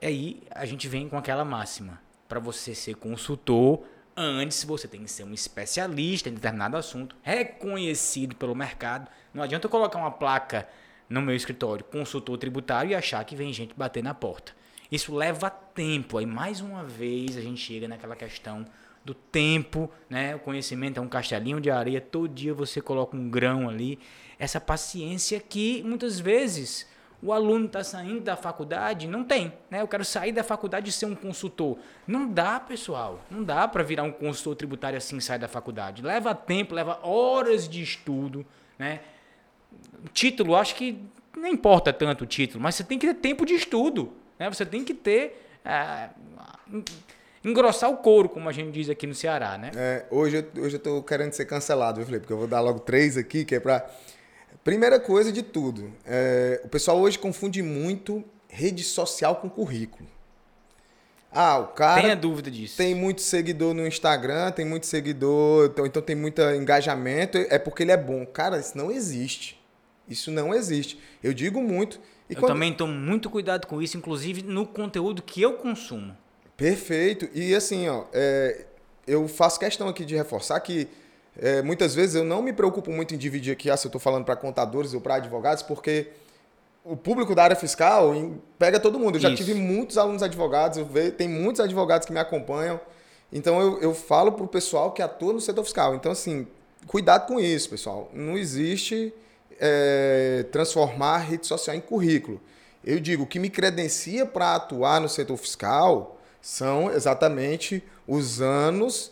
E aí a gente vem com aquela máxima: para você ser consultor, Antes, você tem que ser um especialista em determinado assunto, reconhecido pelo mercado. Não adianta eu colocar uma placa no meu escritório, consultor tributário, e achar que vem gente bater na porta. Isso leva tempo. Aí, mais uma vez, a gente chega naquela questão do tempo, né? O conhecimento é um castelinho de areia, todo dia você coloca um grão ali. Essa paciência que muitas vezes o aluno está saindo da faculdade, não tem, né? Eu quero sair da faculdade e ser um consultor. Não dá, pessoal. Não dá para virar um consultor tributário assim sair da faculdade. Leva tempo, leva horas de estudo, né? Título, acho que não importa tanto o título, mas você tem que ter tempo de estudo, né? Você tem que ter é, engrossar o couro, como a gente diz aqui no Ceará, né? É, hoje, hoje eu estou querendo ser cancelado, viu, Felipe? Porque eu vou dar logo três aqui, que é para Primeira coisa de tudo, é, o pessoal hoje confunde muito rede social com currículo. Ah, o cara. Tenha dúvida disso. Tem muito seguidor no Instagram, tem muito seguidor, então, então tem muito engajamento, é porque ele é bom. Cara, isso não existe. Isso não existe. Eu digo muito. eu quando... também tomo muito cuidado com isso, inclusive no conteúdo que eu consumo. Perfeito. E assim, ó, é, eu faço questão aqui de reforçar que é, muitas vezes eu não me preocupo muito em dividir aqui, ah, se eu estou falando para contadores ou para advogados, porque o público da área fiscal pega todo mundo. Eu já Isso. tive muitos alunos advogados, eu vejo, tem muitos advogados que me acompanham. Então eu, eu falo para o pessoal que atua no setor fiscal. Então, assim, cuidado com isso, pessoal. Não existe é, transformar a rede social em currículo. Eu digo, o que me credencia para atuar no setor fiscal são exatamente os anos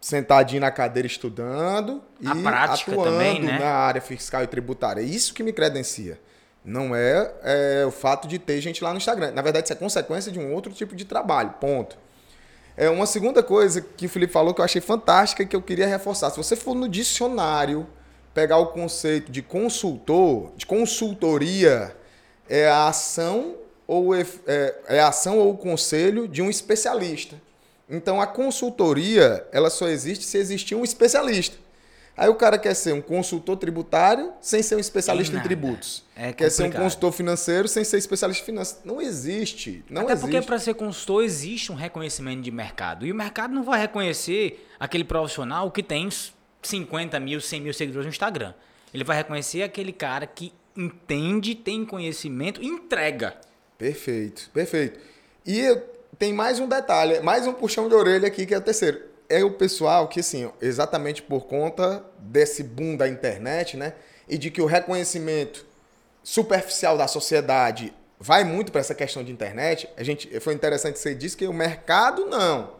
sentadinho na cadeira estudando A e atuando também, né? na área fiscal e tributária. É isso que me credencia. Não é, é, o fato de ter gente lá no Instagram. Na verdade, isso é consequência de um outro tipo de trabalho. Ponto. É uma segunda coisa que o Felipe falou que eu achei fantástica e que eu queria reforçar. Se você for no dicionário pegar o conceito de consultor, de consultoria, é a ação ou é, é a ação ou o conselho de um especialista. Então a consultoria, ela só existe se existir um especialista. Aí o cara quer ser um consultor tributário sem ser um especialista em, tributos. É quer ser um consultor financeiro sem ser especialista em finanças. Não existe. Não Até existe. porque para ser consultor existe um reconhecimento de mercado. E o mercado não vai reconhecer aquele profissional que tem 50 mil, 100 mil seguidores no Instagram. Ele vai reconhecer aquele cara que entende, tem conhecimento e entrega. Perfeito, perfeito. E eu- tem mais um detalhe, mais um puxão de orelha aqui, que é o terceiro. É o pessoal que, assim, exatamente por conta desse boom da internet, né? E de que o reconhecimento superficial da sociedade vai muito para essa questão de internet. A gente, foi interessante você disse que o mercado não.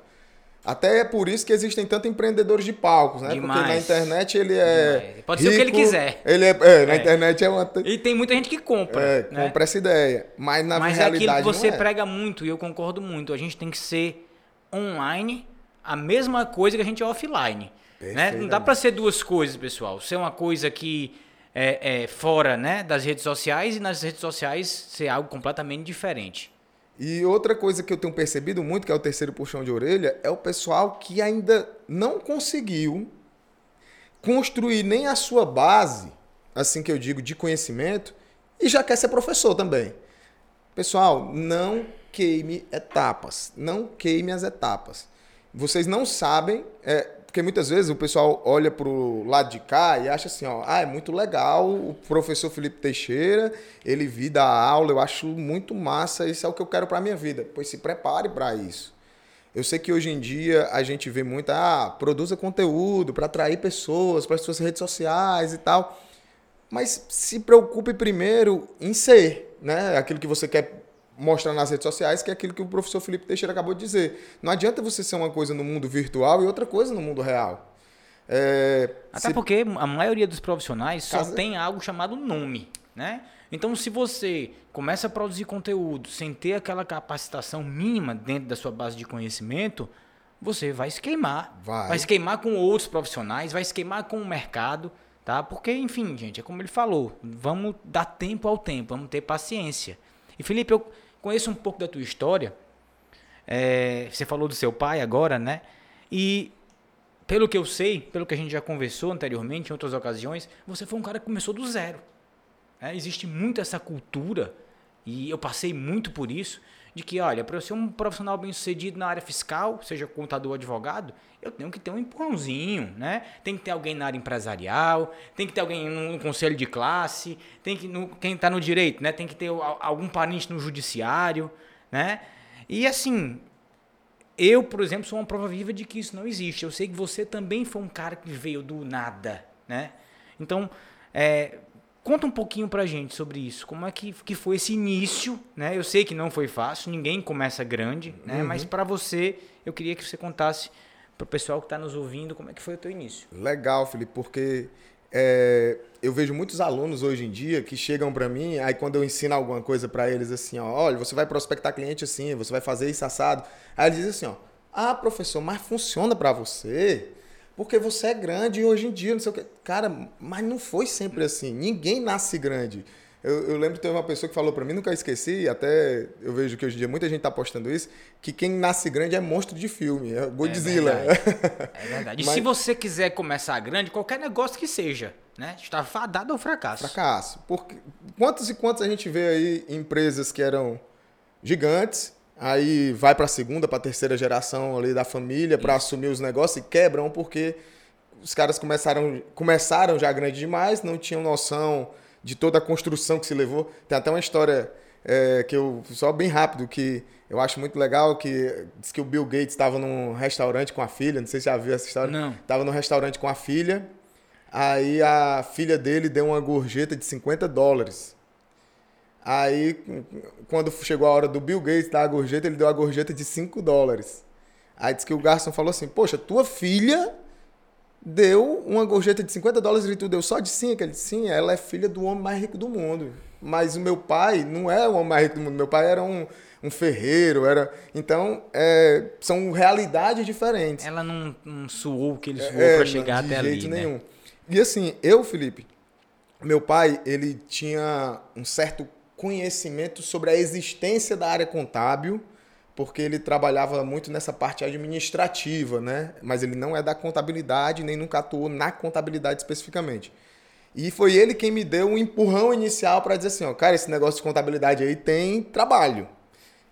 Até é por isso que existem tantos empreendedores de palcos, né? Porque na Demais. internet ele é. Demais. Pode ser o que ele rico, quiser. Ele é, é, na É. internet é uma. E tem muita gente que compra. É, né? compra essa ideia. Mas na Mas é realidade. aquilo que você é. prega muito, e eu concordo muito. A gente tem que ser online a mesma coisa que a gente é offline. Né? Não dá para ser duas coisas, pessoal. Ser uma coisa que é, é fora né, das redes sociais e nas redes sociais ser algo completamente diferente. E outra coisa que eu tenho percebido muito, que é o terceiro puxão de orelha, é o pessoal que ainda não conseguiu construir nem a sua base, assim que eu digo, de conhecimento, e já quer ser professor também. Pessoal, não queime etapas. Não queime as etapas. Vocês não sabem, é, porque muitas vezes o pessoal olha para o lado de cá e acha assim, ó, ah, é muito legal o professor Felipe Teixeira, ele vir dar aula, eu acho muito massa, isso é o que eu quero para minha vida. Pois se prepare para isso. Eu sei que hoje em dia a gente vê muito, ah, produza conteúdo para atrair pessoas para as suas redes sociais e tal. Mas se preocupe primeiro em ser, né? Aquilo que você quer mostrar nas redes sociais, que é aquilo que o professor Felipe Teixeira acabou de dizer. Não adianta você ser uma coisa no mundo virtual e outra coisa no mundo real. É, Até se- porque a maioria dos profissionais só Casa- tem algo chamado nome, né? Então, se você começa a produzir conteúdo sem ter aquela capacitação mínima dentro da sua base de conhecimento, você vai se queimar. Vai. se queimar com outros profissionais, vai se queimar com o mercado, tá? Porque, enfim, gente, é como ele falou, vamos dar tempo ao tempo, vamos ter paciência. E, Felipe, eu conheço um pouco da tua história. É, você falou do seu pai agora, né? E pelo que eu sei, pelo que a gente já conversou anteriormente em outras ocasiões, você foi um cara que começou do zero. né? existe muito essa cultura, e eu passei muito por isso, de que, olha, para eu ser um profissional bem sucedido na área fiscal, seja contador ou advogado, eu tenho que ter um empurrãozinho, né? Tem que ter alguém na área empresarial, tem que ter alguém no conselho de classe, tem que, no, quem está no direito, né? Tem que ter al- algum parente no judiciário, né? E assim, eu, por exemplo, sou uma prova viva de que isso não existe. Eu sei que você também foi um cara que veio do nada, né? Então, é, conta um pouquinho pra gente sobre isso. Como é que, que foi esse início, né? Eu sei que não foi fácil, ninguém começa grande, né? Mas pra você, eu queria que você contasse pro pessoal que tá nos ouvindo como é que foi o teu início. Legal, Felipe, porque é, eu vejo muitos alunos hoje em dia que chegam para mim, aí quando eu ensino alguma coisa para eles assim, ó, olha, você vai prospectar cliente assim, você vai fazer isso assado. Aí eles dizem assim, ó, ah, professor, mas funciona para você? Porque você é grande e hoje em dia, não sei o que. Cara, mas não foi sempre assim. Ninguém nasce grande. Eu, eu lembro que teve uma pessoa que falou para mim, nunca esqueci, até eu vejo que hoje em dia muita gente tá postando isso, que quem nasce grande é monstro de filme, é Godzilla. É verdade. E Mas- se você quiser começar grande, qualquer negócio que seja, né? Está fadado ao fracasso. Fracasso. Porque quantos e quantos a gente vê aí empresas que eram gigantes, aí vai para a segunda, para a terceira geração ali da família para assumir os negócios e quebram porque os caras começaram, começaram já grande demais, não tinham noção de toda a construção que se levou. Tem até uma história é, que eu só bem rápido que eu acho muito legal que diz que o Bill Gates estava num restaurante com a filha, não sei se já viu essa história. Não. Estava num restaurante com a filha, aí a filha dele deu uma gorjeta de 50 dólares. Aí, quando chegou a hora do Bill Gates dar a gorjeta, ele deu a gorjeta de 5 dólares. Aí disse que o garçom falou assim: Poxa, tua filha deu uma gorjeta de 50 dólares e tu deu só de 5. Ele disse: Sim, ela é filha do homem mais rico do mundo. Mas o meu pai não é o homem mais rico do mundo. Meu pai era um, um ferreiro, era. Então, é, são realidades diferentes. Ela não, não suou o que ele suou é, para chegar até ali. De jeito nenhum. Né? E assim, eu, Felipe, meu pai, ele tinha um certo conhecimento sobre a existência da área contábil porque ele trabalhava muito nessa parte administrativa, né? Mas ele não é da contabilidade, nem nunca atuou na contabilidade especificamente. E foi ele quem me deu um empurrão inicial para dizer assim, ó, cara, esse negócio de contabilidade aí tem trabalho.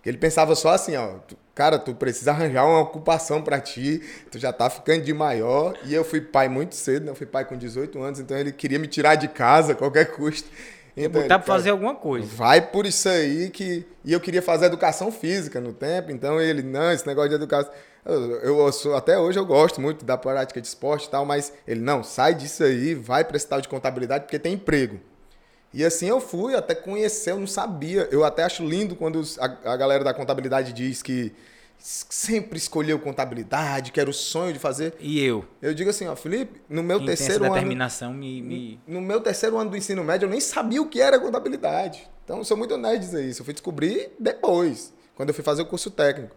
Ele pensava só assim, ó, cara, tu precisa arranjar uma ocupação para ti, tu já tá ficando de maior. E eu fui pai muito cedo, né? Eu fui pai com 18 anos, então ele queria me tirar de casa a qualquer custo. Então, botar para fazer alguma coisa. Vai por isso aí que. E eu queria fazer educação física no tempo, então ele, não, esse negócio de educação. Eu, eu sou, até hoje eu gosto muito da prática de esporte e tal, mas ele, não, sai disso aí, vai para esse tal de contabilidade, porque tem emprego. E assim eu fui, até conhecer, eu não sabia. Eu até acho lindo quando a, a galera da contabilidade diz que sempre escolheu contabilidade, que era o sonho de fazer. E eu? Eu digo assim, ó, Felipe, no meu Quem terceiro ano. determinação me, me. No meu terceiro ano do ensino médio, eu nem sabia o que era contabilidade. Então, eu sou muito honesto dizer isso. Eu fui descobrir depois, quando eu fui fazer o curso técnico.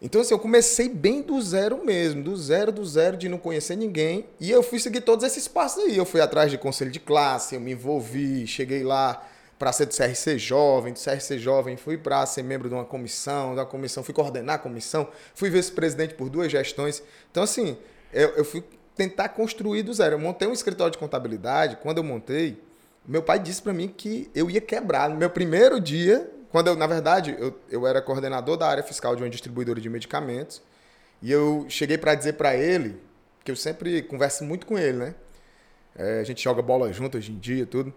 Então, assim, eu comecei bem do zero mesmo, do zero, do zero, de não conhecer ninguém. E eu fui seguir todos esses passos aí. Eu fui atrás de conselho de classe, eu me envolvi, cheguei lá para ser do CRC Jovem, do CRC Jovem fui para ser membro de uma comissão, da comissão fui coordenar a comissão, fui vice-presidente por duas gestões. Então, assim, eu, eu fui tentar construir do zero. Eu montei um escritório de contabilidade, quando eu montei, meu pai disse para mim que eu ia quebrar. No meu primeiro dia, quando eu, na verdade, eu, eu era coordenador da área fiscal de uma distribuidora de medicamentos, e eu cheguei para dizer para ele, que eu sempre converso muito com ele, né? É, a gente joga bola junto hoje em dia, tudo.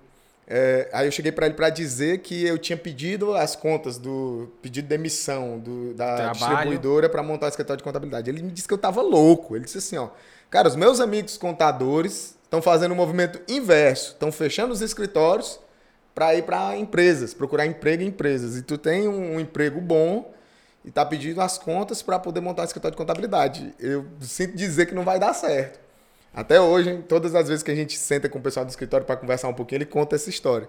É, aí eu cheguei para ele para dizer que eu tinha pedido as contas do pedido de demissão do, da Trabalho. distribuidora para montar o escritório de contabilidade. Ele me disse que eu estava louco. Ele disse assim, ó, cara, os meus amigos contadores estão fazendo um movimento inverso, estão fechando os escritórios para ir para empresas, procurar emprego em empresas. E tu tem um, um emprego bom e tá pedindo as contas para poder montar o escritório de contabilidade. Eu sinto dizer que não vai dar certo. Até hoje, todas as vezes que a gente senta com o pessoal do escritório para conversar um pouquinho, ele conta essa história.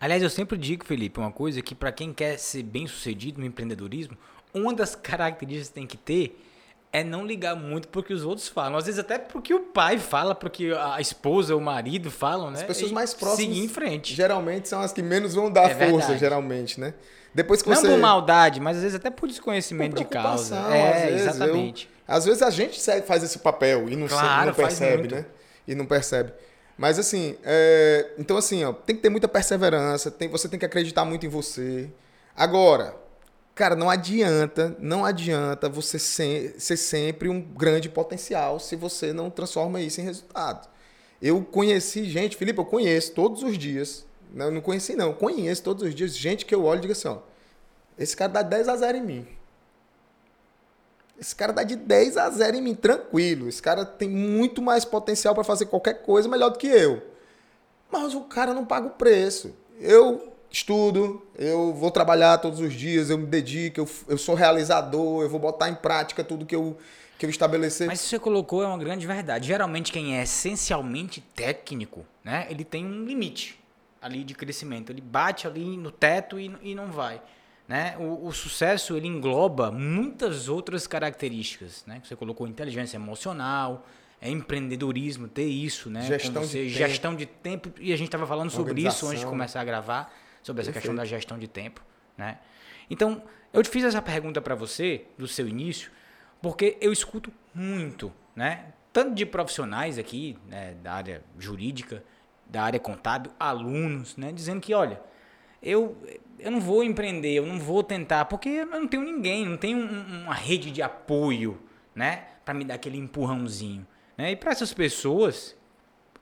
Aliás, eu sempre digo, Felipe, uma coisa que para quem quer ser bem sucedido no empreendedorismo, uma das características que tem que ter é não ligar muito porque os outros falam. Às vezes até porque o pai fala, porque a esposa, o marido falam, né? As pessoas mais próximas. Seguir em frente. Geralmente são as que menos vão dar é força, verdade. geralmente, né? Depois que não você... por maldade, mas às vezes até por desconhecimento por de causa. É, exatamente. Eu às vezes a gente faz esse papel e não, claro, não percebe, né? E não percebe. Mas assim, é... então assim, ó, tem que ter muita perseverança, tem... você tem que acreditar muito em você. Agora, cara, não adianta, não adianta você ser, ser sempre um grande potencial se você não transforma isso em resultado. Eu conheci gente, Felipe, eu conheço todos os dias, não, não conheci não, conheço todos os dias gente que eu olho e digo assim, ó, esse cara dá 10 a 0 em mim. Esse cara dá de 10 a 0 em mim, tranquilo. Esse cara tem muito mais potencial para fazer qualquer coisa melhor do que eu. Mas o cara não paga o preço. Eu estudo, eu vou trabalhar todos os dias, eu me dedico, eu, eu sou realizador, eu vou botar em prática tudo que eu, que eu estabelecer. Mas isso você colocou é uma grande verdade. Geralmente quem é essencialmente técnico, né, ele tem um limite ali de crescimento. Ele bate ali no teto e, e não vai. Né? O, o, sucesso ele engloba muitas outras características, né? Você colocou inteligência emocional, é empreendedorismo, ter isso, né? Gestão você, de gestão tempo. de tempo e a gente estava falando sobre isso antes de começar a gravar sobre essa Perfeito. questão da gestão de tempo, né? Então eu te fiz essa pergunta para você do seu início porque eu escuto muito, né? Tanto de profissionais aqui né, da área jurídica, da área contábil, alunos, né? Dizendo que olha eu, eu não vou empreender, eu não vou tentar, porque eu não tenho ninguém, não tenho um, uma rede de apoio, né? Para me dar aquele empurrãozinho. Né? E para essas pessoas,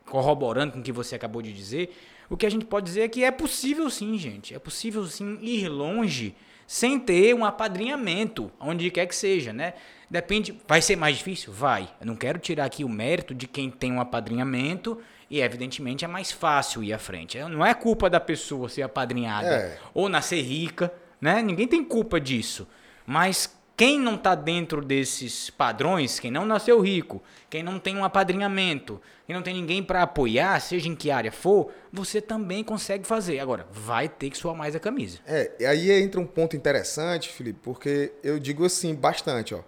corroborando com o que você acabou de dizer, o que a gente pode dizer é que é possível sim, gente. É possível sim ir longe sem ter um apadrinhamento, onde quer que seja, né? Depende, vai ser mais difícil? Vai. Eu não quero tirar aqui o mérito de quem tem um apadrinhamento e, evidentemente, é mais fácil ir à frente. Não é culpa da pessoa ser apadrinhada é. ou nascer rica, né? Ninguém tem culpa disso. Mas Quem não está dentro desses padrões, quem não nasceu rico, quem não tem um apadrinhamento, quem não tem ninguém para apoiar, seja em que área for, você também consegue fazer. Agora, vai ter que suar mais a camisa. É, e aí entra um ponto interessante, Felipe, porque eu digo assim bastante, ó.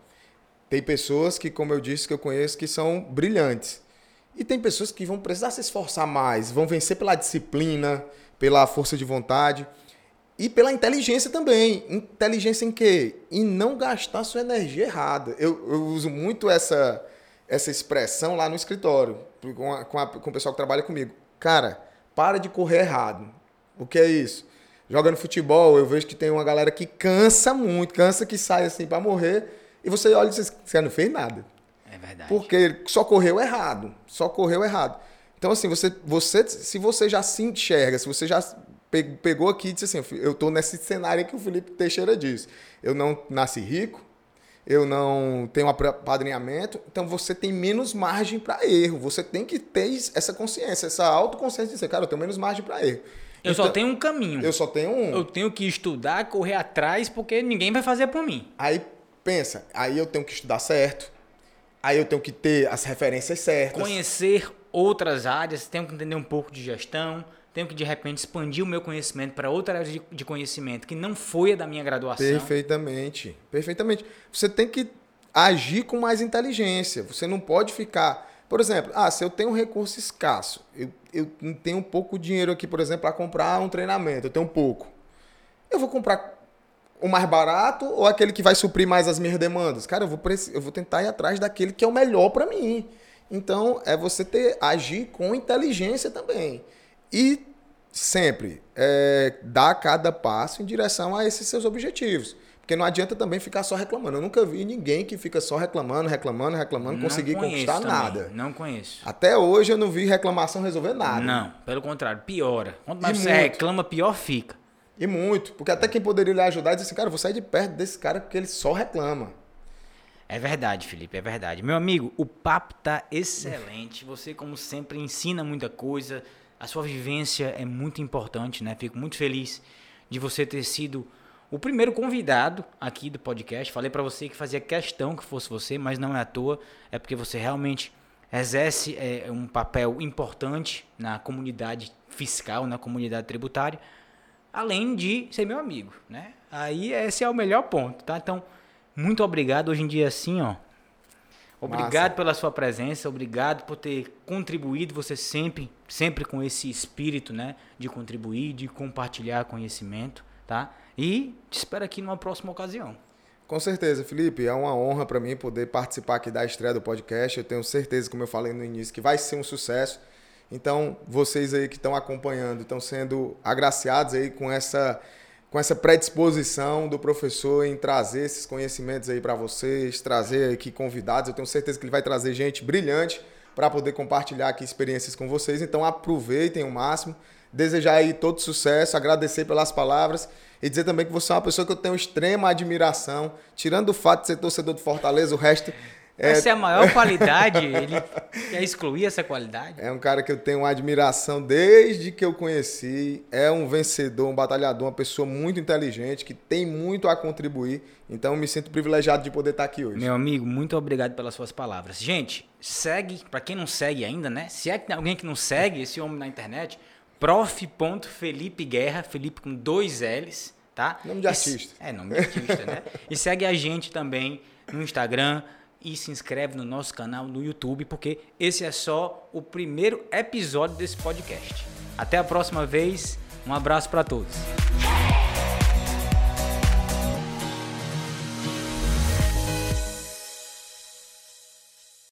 Tem pessoas que, como eu disse, que eu conheço que são brilhantes. E tem pessoas que vão precisar se esforçar mais, vão vencer pela disciplina, pela força de vontade. E pela inteligência também. Inteligência em quê? Em não gastar sua energia errada. Eu, eu uso muito essa, essa expressão lá no escritório, com, a, com, a, com o pessoal que trabalha comigo. Cara, para de correr errado. O que é isso? Jogando futebol, eu vejo que tem uma galera que cansa muito, cansa que sai assim para morrer, e você olha e diz, você não fez nada. É verdade. Porque só correu errado. Só correu errado. Então, assim, você, você, se você já se enxerga, se você já pegou aqui e disse assim: eu estou nesse cenário que o Felipe Teixeira diz. Eu não nasci rico, eu não tenho apadrinhamento, então você tem menos margem para erro. Você tem que ter essa consciência, essa autoconsciência de dizer, cara, eu tenho menos margem para erro. Eu então, só tenho um caminho. Eu só tenho um. Eu tenho que estudar, correr atrás, porque ninguém vai fazer por mim. Aí pensa, aí eu tenho que estudar certo, aí eu tenho que ter as referências certas. Conhecer outras áreas, tenho que entender um pouco de gestão, tenho que de repente expandir o meu conhecimento para outra área de, de, conhecimento que não foi a da minha graduação. Perfeitamente, perfeitamente. Você tem que agir com mais inteligência. Você não pode ficar, por exemplo, ah, se eu tenho um recurso escasso, eu, eu tenho pouco dinheiro aqui, por exemplo, para comprar um treinamento, eu tenho pouco. Eu vou comprar o mais barato ou aquele que vai suprir mais as minhas demandas? Cara, eu vou, eu vou tentar ir atrás daquele que é o melhor para mim. Então, é você ter agir com inteligência também. E sempre é, dar cada passo em direção a esses seus objetivos. Porque não adianta também ficar só reclamando. Eu nunca vi ninguém que fica só reclamando, reclamando, reclamando, conseguir conquistar também. nada. Não conheço. Até hoje eu não vi reclamação resolver nada. Não, pelo contrário, piora. Quanto mais e você muito. reclama, pior fica. E muito. Porque até quem poderia lhe ajudar diz assim, cara, vou sair de perto desse cara porque ele só reclama. É verdade, Felipe, é verdade. Meu amigo, o papo tá excelente. Você, como sempre, ensina muita coisa a sua vivência é muito importante, né? Fico muito feliz de você ter sido o primeiro convidado aqui do podcast. Falei para você que fazia questão que fosse você, mas não é à toa, é porque você realmente exerce é, um papel importante na comunidade fiscal, na comunidade tributária, além de ser meu amigo, né? Aí esse é o melhor ponto, tá? Então, muito obrigado. Hoje em dia, assim, ó, Obrigado Massa. pela sua presença, obrigado por ter contribuído, você sempre, sempre com esse espírito, né, de contribuir, de compartilhar conhecimento, tá? E te espero aqui numa próxima ocasião. Com certeza, Felipe, é uma honra para mim poder participar aqui da estreia do podcast. Eu tenho certeza, como eu falei no início, que vai ser um sucesso. Então, vocês aí que estão acompanhando, estão sendo agraciados aí com essa com essa predisposição do professor em trazer esses conhecimentos aí para vocês, trazer aqui convidados. Eu tenho certeza que ele vai trazer gente brilhante para poder compartilhar aqui experiências com vocês. Então aproveitem o máximo. Desejar aí todo sucesso, agradecer pelas palavras e dizer também que você é uma pessoa que eu tenho extrema admiração. Tirando o fato de ser torcedor do Fortaleza, o resto é... Essa é a maior qualidade? Ele quer excluir essa qualidade? É um cara que eu tenho uma admiração desde que eu conheci. É um vencedor, um batalhador, uma pessoa muito inteligente, que tem muito a contribuir. Então eu me sinto privilegiado de poder estar aqui hoje. Meu amigo, muito obrigado pelas suas palavras. Gente, segue, para quem não segue ainda, né? Se é que tem alguém que não segue esse homem na internet, prof.felipe Guerra, Felipe com dois L's, tá? Nome de artista. é, nome de artista, né? E segue a gente também no Instagram, e se inscreve no nosso canal no YouTube, porque esse é só o primeiro episódio desse podcast. Até a próxima vez, um abraço para todos.